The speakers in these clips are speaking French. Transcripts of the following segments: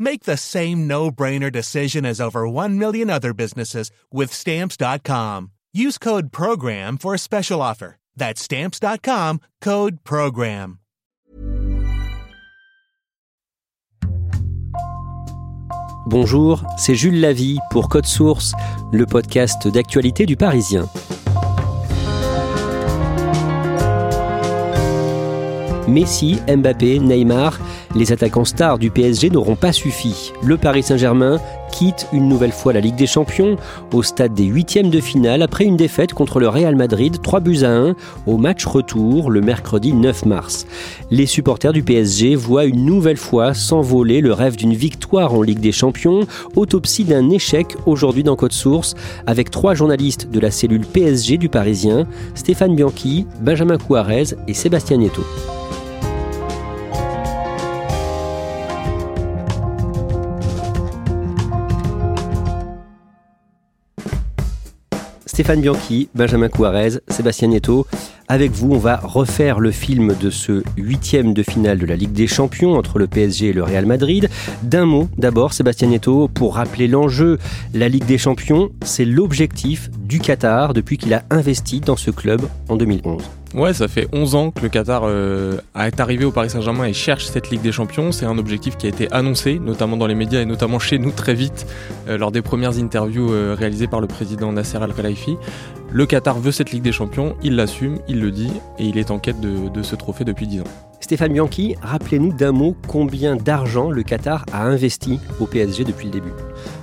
Make the same no-brainer decision as over 1 million other businesses with Stamps.com. Use code PROGRAM for a special offer. That's Stamps.com, code PROGRAM. Bonjour, c'est Jules Lavie pour Code Source, le podcast d'actualité du Parisien. Messi, Mbappé, Neymar, les attaquants stars du PSG n'auront pas suffi. Le Paris Saint-Germain quitte une nouvelle fois la Ligue des Champions au stade des huitièmes de finale après une défaite contre le Real Madrid 3 buts à 1 au match retour le mercredi 9 mars. Les supporters du PSG voient une nouvelle fois s'envoler le rêve d'une victoire en Ligue des Champions, autopsie d'un échec aujourd'hui dans Code Source avec trois journalistes de la cellule PSG du Parisien, Stéphane Bianchi, Benjamin Couarez et Sébastien Nieto. Stéphane Bianchi, Benjamin Couarez, Sébastien Nieto. Avec vous, on va refaire le film de ce huitième de finale de la Ligue des Champions entre le PSG et le Real Madrid. D'un mot, d'abord, Sébastien Nieto, pour rappeler l'enjeu. La Ligue des Champions, c'est l'objectif du Qatar depuis qu'il a investi dans ce club en 2011. Ouais, ça fait 11 ans que le Qatar euh, est arrivé au Paris Saint-Germain et cherche cette Ligue des Champions. C'est un objectif qui a été annoncé, notamment dans les médias et notamment chez nous très vite, euh, lors des premières interviews euh, réalisées par le président Nasser Al-Khelaifi. Le Qatar veut cette Ligue des Champions, il l'assume, il le dit, et il est en quête de, de ce trophée depuis 10 ans. Stéphane Bianchi, rappelez-nous d'un mot combien d'argent le Qatar a investi au PSG depuis le début?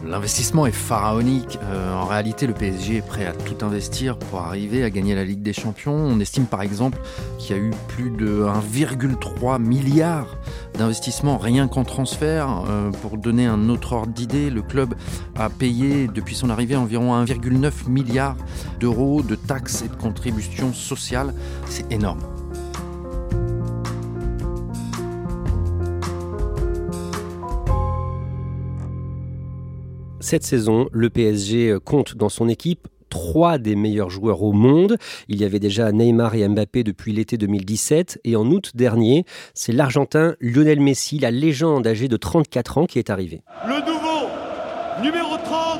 L'investissement est pharaonique. Euh, en réalité, le PSG est prêt à tout investir pour arriver à gagner la Ligue des Champions. On estime par exemple qu'il y a eu plus de 1,3 milliard d'investissements rien qu'en transfert. Euh, pour donner un autre ordre d'idée, le club a payé depuis son arrivée environ 1,9 milliard d'euros de taxes et de contributions sociales. C'est énorme. Cette saison, le PSG compte dans son équipe trois des meilleurs joueurs au monde. Il y avait déjà Neymar et Mbappé depuis l'été 2017 et en août dernier, c'est l'Argentin Lionel Messi, la légende âgée de 34 ans qui est arrivé. Le nouveau numéro 30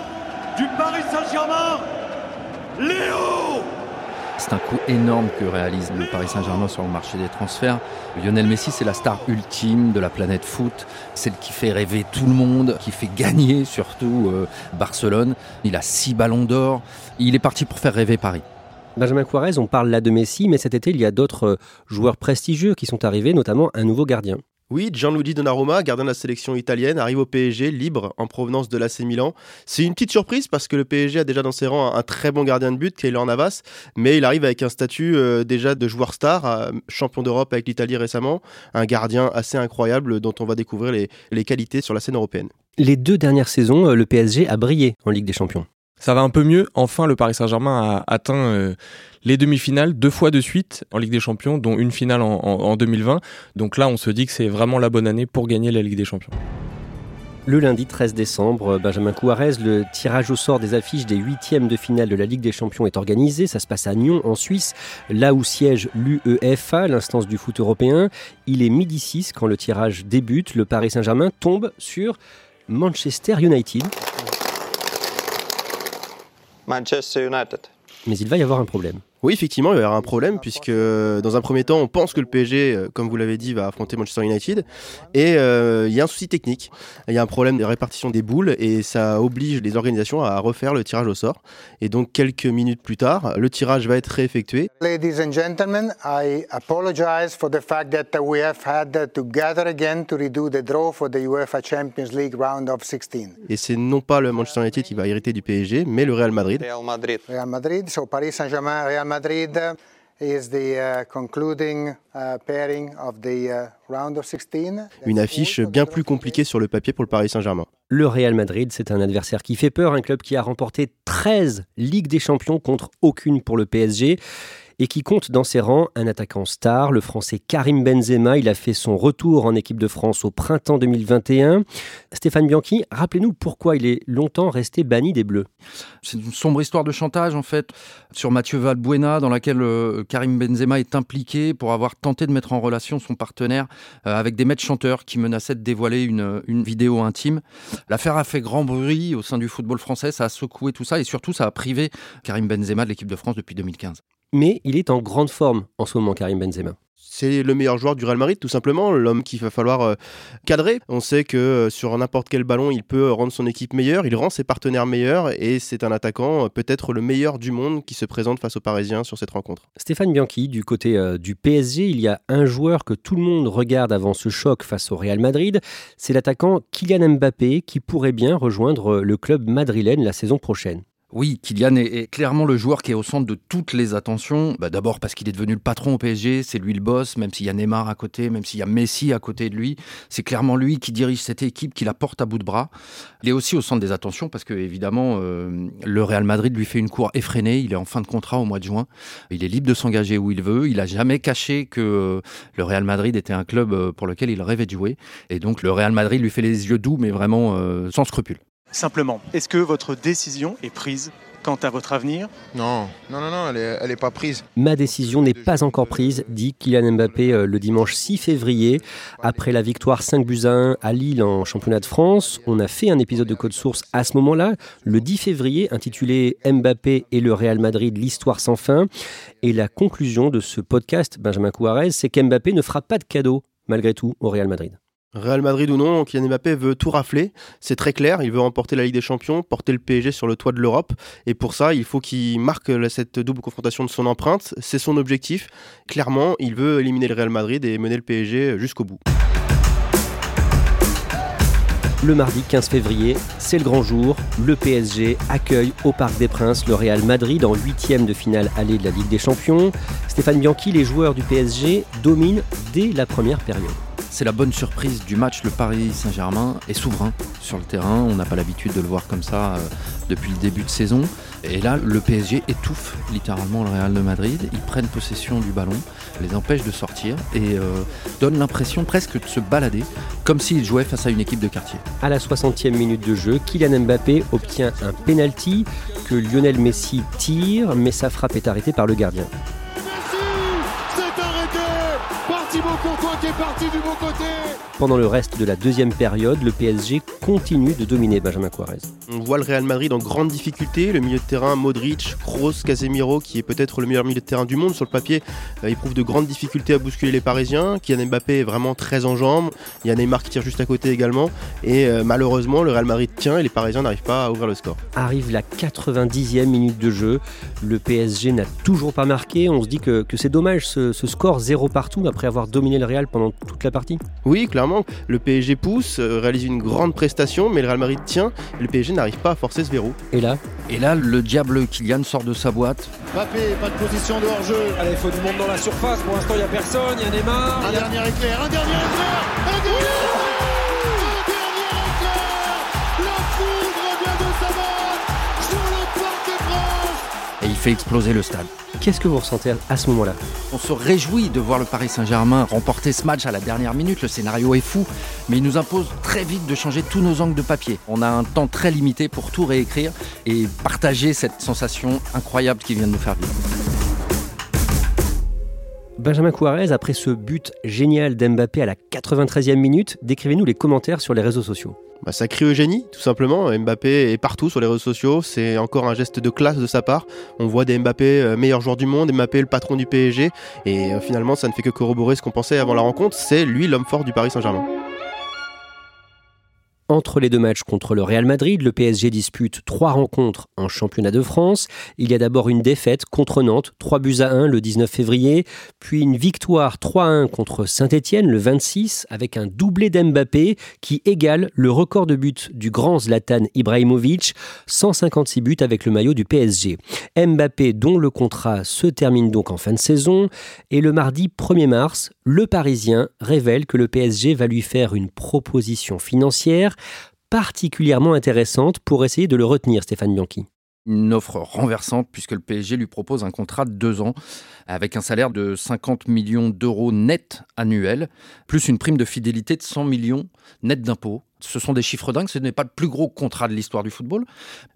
du Paris Saint-Germain, Léo c'est un coup énorme que réalise le Paris Saint-Germain sur le marché des transferts. Lionel Messi, c'est la star ultime de la planète foot, celle qui fait rêver tout le monde, qui fait gagner surtout euh, Barcelone. Il a six ballons d'or. Il est parti pour faire rêver Paris. Benjamin Juarez, on parle là de Messi, mais cet été, il y a d'autres euh, joueurs prestigieux qui sont arrivés, notamment un nouveau gardien. Oui, Gianluigi Donnarumma, gardien de la sélection italienne, arrive au PSG libre en provenance de l'AC Milan. C'est une petite surprise parce que le PSG a déjà dans ses rangs un, très bon gardien de but, Keylor Navas, mais il arrive avec un statut euh, déjà de joueur star, euh, champion d'Europe avec l'Italie récemment, un gardien assez incroyable dont on va découvrir les, qualités sur la scène européenne. Les deux dernières saisons, euh, le PSG a brillé en Ligue des Champions. Ça va un peu mieux. Enfin, le Paris Saint-Germain a atteint euh, les demi-finales deux fois de suite en Ligue des Champions, dont une finale en, en 2020. Donc là, on se dit que c'est vraiment la bonne année pour gagner la Ligue des Champions. Le lundi 13 décembre, Benjamin Couarez, le tirage au sort des affiches des huitièmes de finale de la Ligue des Champions est organisé. Ça se passe à Nyon, en Suisse, là où siège l'UEFA, l'instance du foot européen. Il est midi 6 quand le tirage débute. Le Paris Saint-Germain tombe sur Manchester United. Manchester United. Mais il va y avoir un problème. Oui, effectivement, il y aura un problème puisque dans un premier temps, on pense que le PSG, euh, comme vous l'avez dit, va affronter Manchester United et euh, il y a un souci technique. Il y a un problème de répartition des boules et ça oblige les organisations à refaire le tirage au sort. Et donc quelques minutes plus tard, le tirage va être réeffectué. Ladies and gentlemen, I apologize for the fact that we have had to gather again to redo the draw for the UEFA Champions League round of 16. Et c'est non pas le Manchester United qui va hériter du PSG, mais le Real Madrid. Real Madrid. Real Madrid. So Paris Saint-Germain, Real Madrid is the concluding pairing of the round of 16. Une affiche bien plus compliquée sur le papier pour le Paris Saint-Germain. Le Real Madrid, c'est un adversaire qui fait peur, un club qui a remporté 13 Ligues des Champions contre aucune pour le PSG et qui compte dans ses rangs un attaquant star, le français Karim Benzema. Il a fait son retour en équipe de France au printemps 2021. Stéphane Bianchi, rappelez-nous pourquoi il est longtemps resté banni des Bleus. C'est une sombre histoire de chantage en fait sur Mathieu Valbuena dans laquelle euh, Karim Benzema est impliqué pour avoir tenté de mettre en relation son partenaire euh, avec des maîtres chanteurs qui menaçaient de dévoiler une, une vidéo intime. L'affaire a fait grand bruit au sein du football français, ça a secoué tout ça et surtout ça a privé Karim Benzema de l'équipe de France depuis 2015 mais il est en grande forme en ce moment, Karim Benzema. C'est le meilleur joueur du Real Madrid, tout simplement, l'homme qu'il va falloir euh, cadrer. On sait que euh, sur n'importe quel ballon, il peut rendre son équipe meilleure, il rend ses partenaires meilleurs, et c'est un attaquant euh, peut-être le meilleur du monde qui se présente face aux Parisiens sur cette rencontre. Stéphane Bianchi, du côté du PSG, il y a un joueur que tout le monde regarde avant ce choc face au Real Madrid, c'est l'attaquant Kylian Mbappé qui pourrait bien rejoindre le club madrilène la saison prochaine. Oui, Kylian est, clairement le joueur qui est au centre de toutes les attentions. Bah, d'abord parce qu'il est devenu le patron au PSG, c'est lui le boss, même s'il y a Neymar à côté, même s'il y a Messi à côté de lui. C'est clairement lui qui dirige cette équipe, qui la porte à bout de bras. Il est aussi au centre des attentions parce que, évidemment, euh, le Real Madrid lui fait une cour effrénée. Il est en fin de contrat au mois de juin. Il est libre de s'engager où il veut. Il n'a jamais caché que euh, le Real Madrid était un club euh, pour lequel il rêvait de jouer. Et donc, le Real Madrid lui fait les yeux doux, mais vraiment sans scrupule. Simplement, est-ce que votre décision est prise quant à votre avenir? Non, non, non, non, elle n'est pas prise. Ma décision n'est pas encore prise, dit Kylian Mbappé euh, le dimanche 6 février. Après la victoire 5 buts à 1 à Lille en championnat de France, on a fait un épisode de Code Source à ce moment-là, le 10 février, intitulé Mbappé et le Real Madrid, l'histoire sans fin. Et la conclusion de ce podcast, Benjamin Couarez, c'est qu'Mbappé ne fera pas de cadeau, malgré tout, au Real Madrid. Real Madrid ou non, Kylian Mbappé veut tout rafler. C'est très clair. Il veut remporter la Ligue des Champions, porter le PSG sur le toit de l'Europe. Et pour ça, il faut qu'il marque cette double confrontation de son empreinte. C'est son objectif. Clairement, il veut éliminer le Real Madrid et mener le PSG jusqu'au bout. Le mardi 15 février, c'est le grand jour. Le PSG accueille au Parc des Princes le Real Madrid en huitième de finale allée de la Ligue des Champions. Stéphane Bianchi, les joueurs du PSG dominent dès la première période. C'est la bonne surprise du match. Le Paris Saint-Germain est souverain sur le terrain. On n'a pas l'habitude de le voir comme ça euh, depuis le début de saison. Et là, le PSG étouffe littéralement le Real de Madrid. Ils prennent possession du ballon, les empêchent de sortir et euh, donnent l'impression presque de se balader, comme s'ils jouaient face à une équipe de quartier. À la 60e minute de jeu, Kylian Mbappé obtient un penalty que Lionel Messi tire, mais sa frappe est arrêtée par le gardien. Pendant le reste de la deuxième période, le PSG continue de dominer Benjamin Quarez. On voit le Real Madrid en grande difficulté. Le milieu de terrain, Modric, Kroos, Casemiro, qui est peut-être le meilleur milieu de terrain du monde sur le papier, euh, éprouve de grandes difficultés à bousculer les Parisiens. Kylian Mbappé est vraiment très en jambes. Il y a Neymar qui tire juste à côté également. Et euh, malheureusement, le Real Madrid tient et les Parisiens n'arrivent pas à ouvrir le score. Arrive la 90e minute de jeu. Le PSG n'a toujours pas marqué. On se dit que, c'est dommage ce, ce score zéro partout après avoir dominé le Real pendant toute la partie. Oui, clairement le PSG pousse, euh, réalise une grande prestation, mais le Real Madrid tient. le PSG n'arrive pas à forcer ce verrou. Et là Et là, le diable Kylian sort de sa boîte. Mbappé, pas de position de hors-jeu. Allez, il faut du monde dans la surface. Pour l'instant, il n'y a personne. Il y a Neymar. Un dernier éclair, un dernier éclair, un dernier éclair et il fait exploser le stade. Qu'est-ce que vous ressentez à ce moment-là On se réjouit de voir le Paris Saint-Germain remporter ce match à la dernière minute. Le scénario est fou, mais il nous impose très vite de changer tous nos angles de papier. On a un temps très limité pour tout réécrire et partager cette sensation incroyable qui vient de nous faire vivre. Benjamin Couarez, après ce but génial d'Mbappé à la 93e minute, décrivez-nous les commentaires sur les réseaux sociaux. Bah, ça crie Eugénie, tout simplement. Mbappé est partout sur les réseaux sociaux. C'est encore un geste de classe de sa part. On voit des Mbappé euh, meilleur joueur du monde, Mbappé le patron du PSG. Et euh, finalement, ça ne fait que corroborer ce qu'on pensait avant la rencontre. C'est lui l'homme fort du Paris Saint-Germain. Entre les deux matchs contre le Real Madrid, le PSG dispute trois rencontres en championnat de France. Il y a d'abord une défaite contre Nantes, 3 buts à 1 le 19 février, puis une victoire 3-1 contre Saint-Etienne le 26 avec un doublé d'Mbappé qui égale le record de buts du grand Zlatan Ibrahimovic, 156 buts avec le maillot du PSG. Mbappé dont le contrat se termine donc en fin de saison et le mardi 1er mars, le Parisien révèle que le PSG va lui faire une proposition financière particulièrement intéressante pour essayer de le retenir, Stéphane Bianchi une offre renversante puisque le PSG lui propose un contrat de deux ans avec un salaire de 50 millions d'euros net annuels, plus une prime de fidélité de 100 millions net d'impôts. Ce sont des chiffres dingues, ce n'est pas le plus gros contrat de l'histoire du football,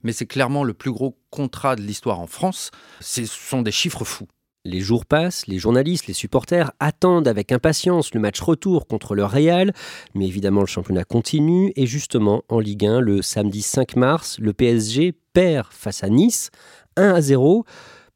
mais c'est clairement le plus gros contrat de l'histoire en France. Ce sont des chiffres fous. Les jours passent, les journalistes, les supporters attendent avec impatience le match retour contre le Real, mais évidemment le championnat continue. Et justement en Ligue 1 le samedi 5 mars, le PSG perd face à Nice 1 à 0.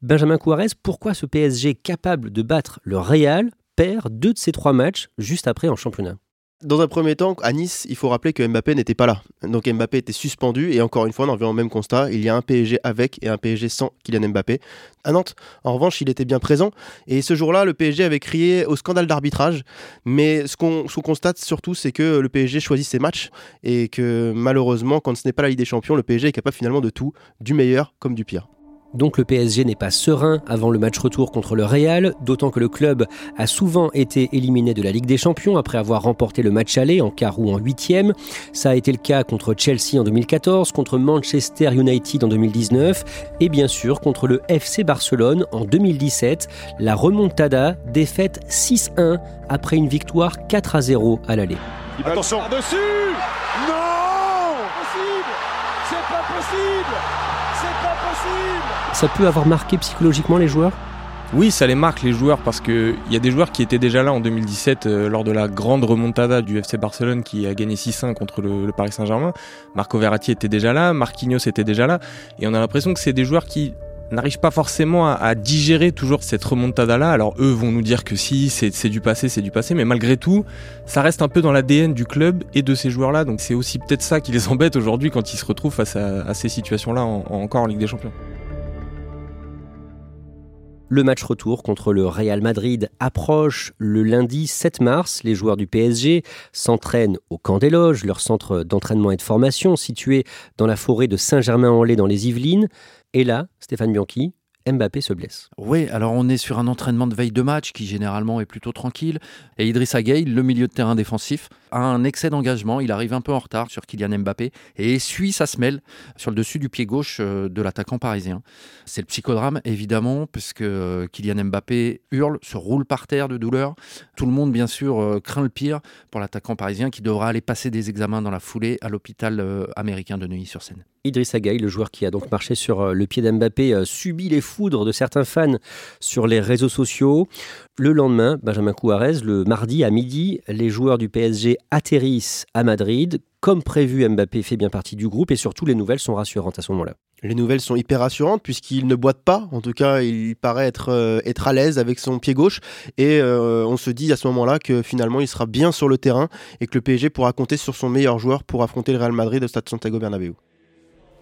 Benjamin Couarez, pourquoi ce PSG capable de battre le Real perd deux de ses trois matchs juste après en championnat? Dans un premier temps, à Nice, il faut rappeler que Mbappé n'était pas là. Donc Mbappé était suspendu et encore une fois, on en revient au même constat. Il y a un PSG avec et un PSG sans Kylian Mbappé. À Nantes, en revanche, il était bien présent. Et ce jour-là, le PSG avait crié au scandale d'arbitrage. Mais ce qu'on constate surtout, c'est que le PSG choisit ses matchs et que malheureusement, quand ce n'est pas la Ligue des Champions, le PSG est capable finalement de tout, du meilleur comme du pire. Donc le PSG n'est pas serein avant le match retour contre le Real, d'autant que le club a souvent été éliminé de la Ligue des Champions après avoir remporté le match aller en quart ou en huitième. Ça a été le cas contre Chelsea en 2014, contre Manchester United en 2019 et bien sûr contre le FC Barcelone en 2017. La remontada défaite 6-1 après une victoire 4 0 à l'aller. Attention dessus Non ça peut avoir marqué psychologiquement les joueurs? Oui, ça les marque les joueurs parce qu'il y a des joueurs qui étaient déjà là en 2017 euh, lors de la grande remontada du FC Barcelone qui a gagné 6-1 contre le, Paris Saint-Germain. Marco Verratti était déjà là, Marquinhos était déjà là et on a l'impression que c'est des joueurs qui n'arrivent pas forcément à, digérer toujours cette remontada là. Alors eux vont nous dire que si c'est du passé, c'est du passé, mais malgré tout, ça reste un peu dans l'ADN du club et de ces joueurs là. Donc c'est aussi peut-être ça qui les embête aujourd'hui quand ils se retrouvent face à, ces situations là encore en Ligue des Champions. Le match retour contre le Real Madrid approche le lundi 7 mars. Les joueurs du PSG s'entraînent au Camp des Loges, leur centre d'entraînement et de formation situé dans la forêt de Saint-Germain-en-Laye dans les Yvelines. Et là, Stéphane Bianchi, Mbappé se blesse. Oui, alors on est sur un entraînement de veille de match qui généralement est plutôt tranquille. Et Idrissa Gueye, le milieu de terrain défensif, a un excès d'engagement. Il arrive un peu en retard sur Kylian Mbappé et essuie sa semelle sur le dessus du pied gauche euh, de l'attaquant parisien. C'est le psychodrame, évidemment, puisque euh, Kylian Mbappé hurle, se roule par terre de douleur. Tout le monde, bien sûr, euh, craint le pire pour l'attaquant parisien qui devra aller passer des examens dans la foulée à l'hôpital américain de Neuilly-sur-Seine. Idrissa Gueye, le joueur qui a donc marché sur le pied d'Mbappé, subit les foudres de certains fans sur les réseaux sociaux. Le lendemain, Benjamin Couarez, le mardi à midi, les joueurs du PSG atterrissent à Madrid. Comme prévu, Mbappé fait bien partie du groupe et surtout les nouvelles sont rassurantes à ce moment-là. Les nouvelles sont hyper rassurantes puisqu'il ne boite pas. En tout cas, il paraît être, euh, à l'aise avec son pied gauche. Et euh, on se dit à ce moment-là que finalement, il sera bien sur le terrain et que le PSG pourra compter sur son meilleur joueur pour affronter le Real Madrid au Stade Santiago Bernabéu.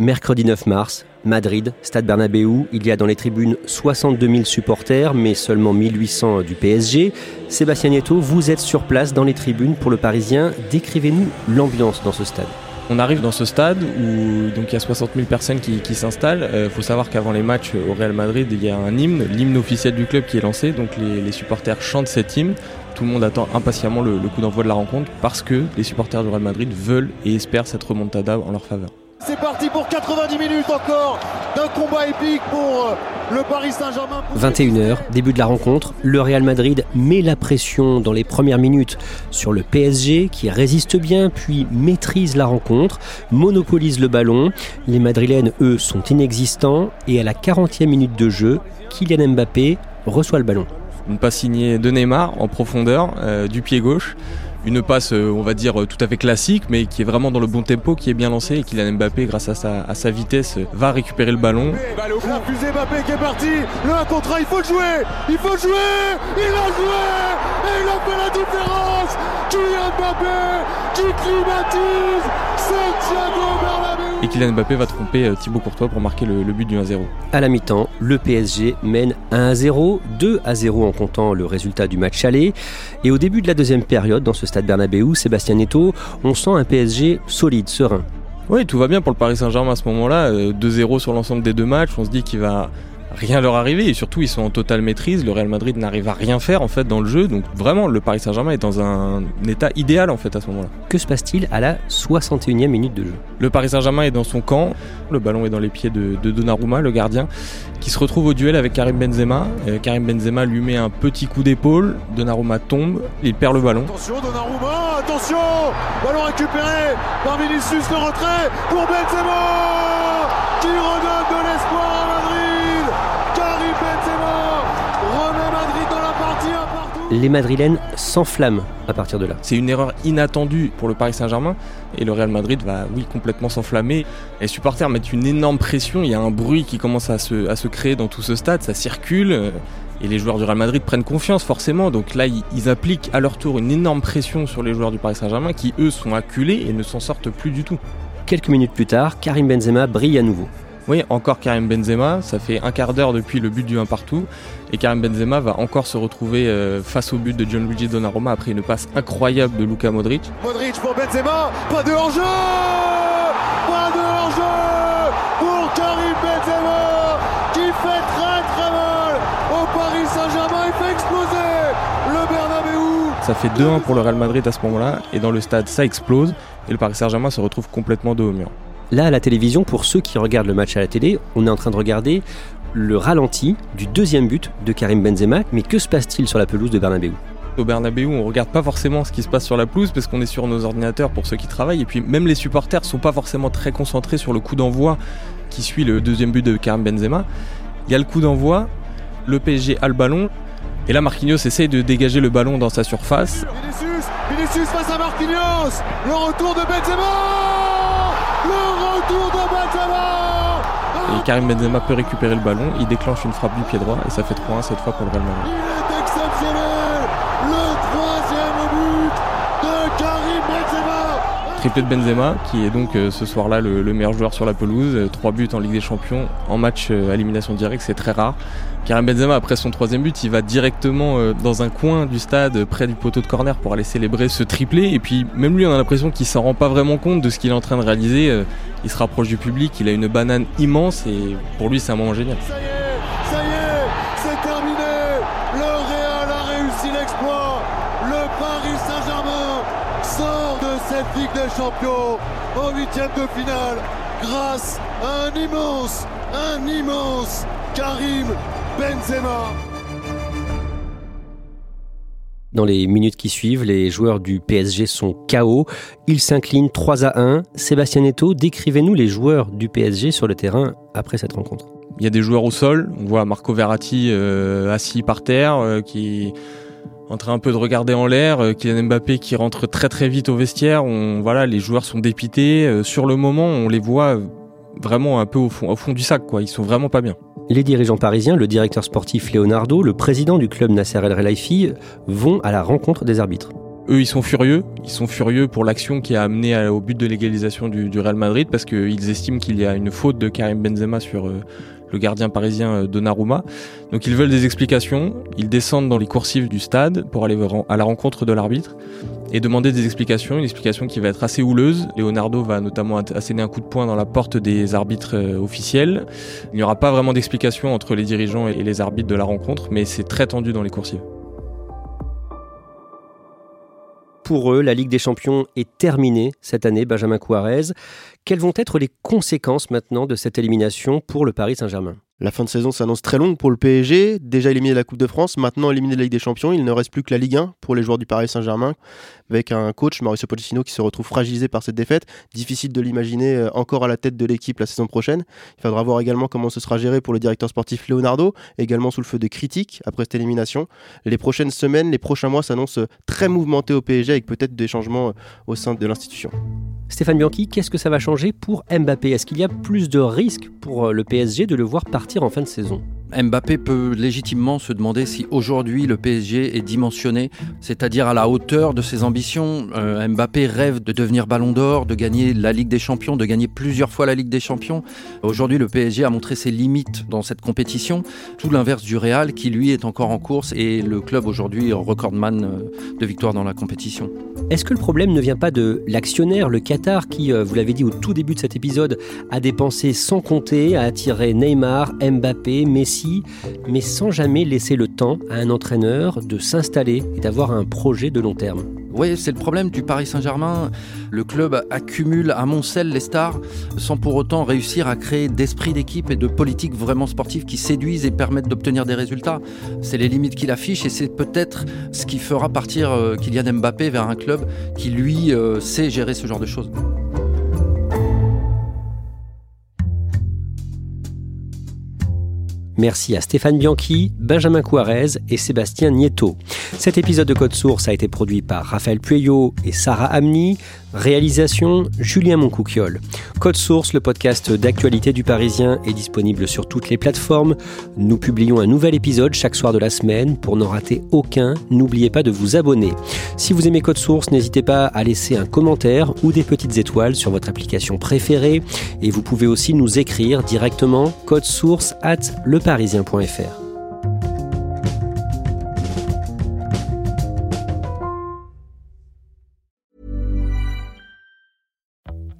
Mercredi 9 mars, Madrid, Stade Bernabéu, il y a dans les tribunes 62 000 supporters, mais seulement 1800 du PSG. Sébastien Nieto, vous êtes sur place dans les tribunes pour le Parisien. Décrivez-nous l'ambiance dans ce stade. On arrive dans ce stade où donc il y a 60 000 personnes qui, s'installent. Il euh, faut savoir qu'avant les matchs au Real Madrid, il y a un hymne, l'hymne officiel du club qui est lancé. Donc les, supporters chantent cet hymne. Tout le monde attend impatiemment le, le coup d'envoi de la rencontre parce que les supporters du Real Madrid veulent et espèrent cette remontada en leur faveur. C'est parti pour 90 minutes encore d'un combat épique pour euh, le Paris Saint-Germain. 21h, début de la rencontre. Le Real Madrid met la pression dans les premières minutes sur le PSG qui résiste bien puis maîtrise la rencontre, monopolise le ballon. Les Madrilènes, eux, sont inexistants et à la 40e minute de jeu, Kylian Mbappé reçoit le ballon. Une passe signée de Neymar en profondeur du pied gauche une passe, euh, on va dire, tout à fait classique, mais qui est vraiment dans le bon tempo, qui est bien lancé et Kylian Mbappé, grâce à sa, vitesse, va récupérer le ballon. La fusée Mbappé qui est parti, le 1 contre il faut jouer, il faut jouer, il a joué et il a fait la différence. Kylian Mbappé qui climatise Santiago. Et Kylian Mbappé va tromper euh, Thibaut Courtois pour marquer le, but du 1-0. À la mi-temps, le PSG mène 1-0, 2-0 en comptant le résultat du match aller. Et au début de la deuxième période, dans ce stade Bernabéu, Sébastien Neto, on sent un PSG solide, serein. Oui, tout va bien pour le Paris Saint-Germain à ce moment-là. 2-0 euh, sur l'ensemble des deux matchs. On se dit qu'il va rien leur arriver et surtout ils sont en totale maîtrise. Le Real Madrid n'arrive à rien faire en fait dans le jeu. Donc vraiment le Paris Saint-Germain est dans un état idéal en fait à ce moment-là. Que se passe-t-il à la 61e minute de jeu? Le Paris Saint-Germain est dans son camp. Le ballon est dans les pieds de, Donnarumma, le gardien, qui se retrouve au duel avec Karim Benzema. Euh, Karim Benzema lui met un petit coup d'épaule. Donnarumma tombe, il perd le ballon. Attention Donnarumma, attention Ballon récupéré par Vinicius, le retrait pour Benzema qui redonne de l'espoir les Madrilènes s'enflamment à partir de là. C'est une erreur inattendue pour le Paris Saint-Germain et le Real Madrid va, oui, complètement s'enflammer. Les supporters mettent une énorme pression, il y a un bruit qui commence à se, à se créer dans tout ce stade, ça circule. Euh, et les joueurs du Real Madrid prennent confiance forcément, donc là ils appliquent à leur tour une énorme pression sur les joueurs du Paris Saint-Germain qui eux sont acculés et ne s'en sortent plus du tout. Quelques minutes plus tard, Karim Benzema brille à nouveau. Oui, encore Karim Benzema, ça fait un quart d'heure depuis le but du 1 partout. Et Karim Benzema va encore se retrouver euh, face au but de Gianluigi Donnarumma après une passe incroyable de Luka Modric. Modric pour Benzema, pas de hors-jeu Pas de hors-jeu pour Karim Benzema qui fait très très mal au Paris Saint-Germain, il fait exploser le Bernabeu. Ça fait 2-1 pour le Real Madrid à ce moment-là et dans le stade ça explose et le Paris Saint-Germain se retrouve complètement dos au mur. Là, à la télévision, pour ceux qui regardent le match à la télé, on est en train de regarder le ralenti du deuxième but de Karim Benzema. Mais que se passe-t-il sur la pelouse de Bernabeu? Au Bernabeu, on regarde pas forcément ce qui se passe sur la pelouse parce qu'on est sur nos ordinateurs pour ceux qui travaillent et puis même les supporters sont pas forcément très concentrés sur le coup d'envoi qui suit le deuxième but de Karim Benzema. Il y a le coup d'envoi, le PSG a le ballon et là Marquinhos essaye de dégager le ballon dans sa surface. Vinicius, Vinicius face à Marquinhos, le retour de Benzema le retour de Benzema Et Karim Benzema peut récupérer le ballon, il déclenche une frappe du pied droit et ça fait 3-1 cette fois pour le Real Madrid. Triplé de Benzema, qui est donc euh, ce soir-là le, meilleur joueur sur la pelouse. Trois buts en Ligue des Champions, en match euh, à élimination directe, c'est très rare. Karim Benzema, après son troisième but, il va directement euh, dans un coin du stade, près du poteau de corner, pour aller célébrer ce triplé. Et puis, même lui, on a l'impression qu'il s'en rend pas vraiment compte de ce qu'il est en train de réaliser. Euh, il se rapproche du public, il a une banane immense et pour lui, c'est un moment génial ça y est, c'est terminé. Le Real a réussi l'exploit. Le Paris Saint-Germain sort de cette Ligue des Champions au huitième de finale grâce à un immense, un immense Karim Benzema. Dans les minutes qui suivent, les joueurs du PSG sont KO. Ils s'inclinent 3 à 1. Sébastien Neto, décrivez-nous les joueurs du PSG sur le terrain après cette rencontre. Il y a des joueurs au sol. On voit Marco Verratti euh, assis par terre, euh, qui en train un peu de regarder en l'air. Euh, Kylian Mbappé qui rentre très très vite au vestiaire. On, voilà, les joueurs sont dépités. sur le moment, on les voit vraiment un peu au fond, au fond du sac. Quoi. Ils sont vraiment pas bien. Les dirigeants parisiens, le directeur sportif Leonardo, le président du club Nasser El Relaifi vont à la rencontre des arbitres. Eux, ils sont furieux. Ils sont furieux pour l'action qui a amené au but de l'égalisation du, Real Madrid parce qu'ils estiment qu'il y a une faute de Karim Benzema sur euh, le gardien parisien euh, Donnarumma. Donc ils veulent des explications. Ils descendent dans les coursives du stade pour aller à la rencontre de l'arbitre et demander des explications, une explication qui va être assez houleuse. Leonardo va notamment asséner un coup de poing dans la porte des arbitres euh, officiels. Il n'y aura pas vraiment d'explication entre les dirigeants et les arbitres de la rencontre, mais c'est très tendu dans les coursiers. Pour eux, la Ligue des Champions est terminée cette année, Benjamin Couarez. Quelles vont être les conséquences maintenant de cette élimination pour le Paris Saint-Germain? La fin de saison s'annonce très longue pour le PSG, déjà éliminé de la Coupe de France, maintenant éliminé de la Ligue des Champions. Il ne reste plus que la Ligue 1 pour les joueurs du Paris Saint-Germain, avec un coach, Mauricio Pochettino, qui se retrouve fragilisé par cette défaite. Difficile de l'imaginer euh, encore à la tête de l'équipe la saison prochaine. Il faudra voir également comment ce sera géré pour le directeur sportif Leonardo, également sous le feu de critiques après cette élimination. Les prochaines semaines, les prochains mois s'annoncent très mouvementés au PSG, avec peut-être des changements euh, au sein de l'institution. Stéphane Bianchi, qu'est-ce que ça va changer pour Mbappé? Est-ce qu'il y a plus de risques pour euh, le PSG de le voir partir en fin de saison? Mbappé peut légitimement se demander si aujourd'hui le PSG est dimensionné, c'est-à-dire à la hauteur de ses ambitions. Euh, Mbappé rêve de devenir ballon d'or, de gagner la Ligue des Champions, de gagner plusieurs fois la Ligue des Champions. Aujourd'hui, le PSG a montré ses limites dans cette compétition, tout l'inverse du Real qui lui est encore en course et le club aujourd'hui recordman euh, de victoires dans la compétition. Est-ce que le problème ne vient pas de l'actionnaire, le Qatar, qui, euh, vous l'avez dit au tout début de cet épisode, a dépensé sans compter, a attiré Neymar, Mbappé, Messi mais sans jamais laisser le temps à un entraîneur de s'installer et d'avoir un projet de long terme. Oui, c'est le problème du Paris Saint-Germain. Le club accumule, amoncelle les stars sans pour autant réussir à créer d'esprit d'équipe et de politique vraiment sportive qui séduisent et permettent d'obtenir des résultats. C'est les limites qu'il affiche et c'est peut-être ce qui fera partir euh, Kylian Mbappé vers un club qui, lui, euh, sait gérer ce genre de choses. Merci à Stéphane Bianchi, Benjamin Couarez et Sébastien Nieto. Cet épisode de Code Source a été produit par Raphaël Pueyo et Sarah Amni. Réalisation Julien Moncouquiole. Code Source, le podcast d'actualité du Parisien, est disponible sur toutes les plateformes. Nous publions un nouvel épisode chaque soir de la semaine. Pour n'en rater aucun, n'oubliez pas de vous abonner. Si vous aimez Code Source, n'hésitez pas à laisser un commentaire ou des petites étoiles sur votre application préférée. Et vous pouvez aussi nous écrire directement code source at leparisien.fr.